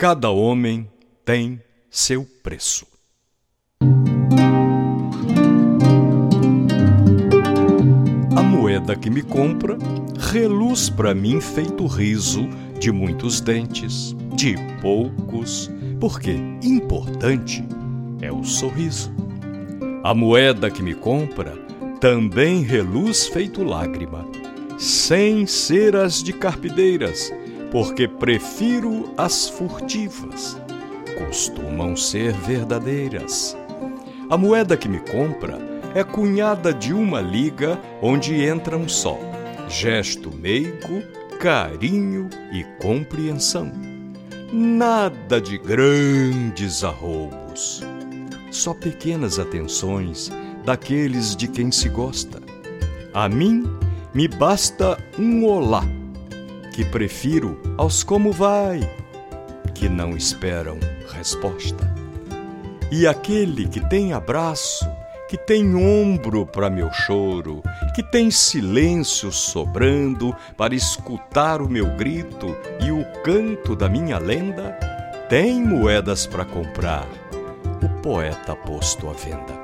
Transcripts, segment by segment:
Cada homem tem seu preço. A moeda que me compra reluz para mim feito riso de muitos dentes, de poucos, porque importante é o sorriso. A moeda que me compra também reluz feito lágrima, sem ser as de carpideiras, porque prefiro as furtivas. Costumam ser verdadeiras. A moeda que me compra é cunhada de uma liga onde entra um sol, gesto meigo, carinho e compreensão. Nada de grandes arroubos, só pequenas atenções daqueles de quem se gosta. A mim me basta um olá, que prefiro aos como vai, que não esperam resposta. E aquele que tem abraço, que tem ombro para meu choro, que tem silêncio sobrando para escutar o meu grito e o canto da minha lenda, tem moedas para comprar, o poeta posto à venda.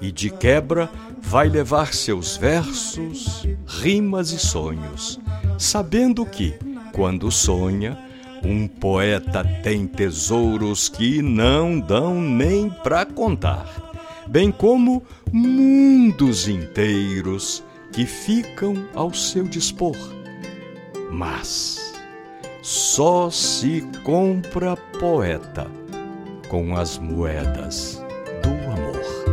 E de quebra vai levar seus versos, rimas e sonhos, sabendo que, quando sonha, um poeta tem tesouros que não dão nem para contar, bem como mundos inteiros que ficam ao seu dispor. Mas só se compra poeta com as moedas do amor.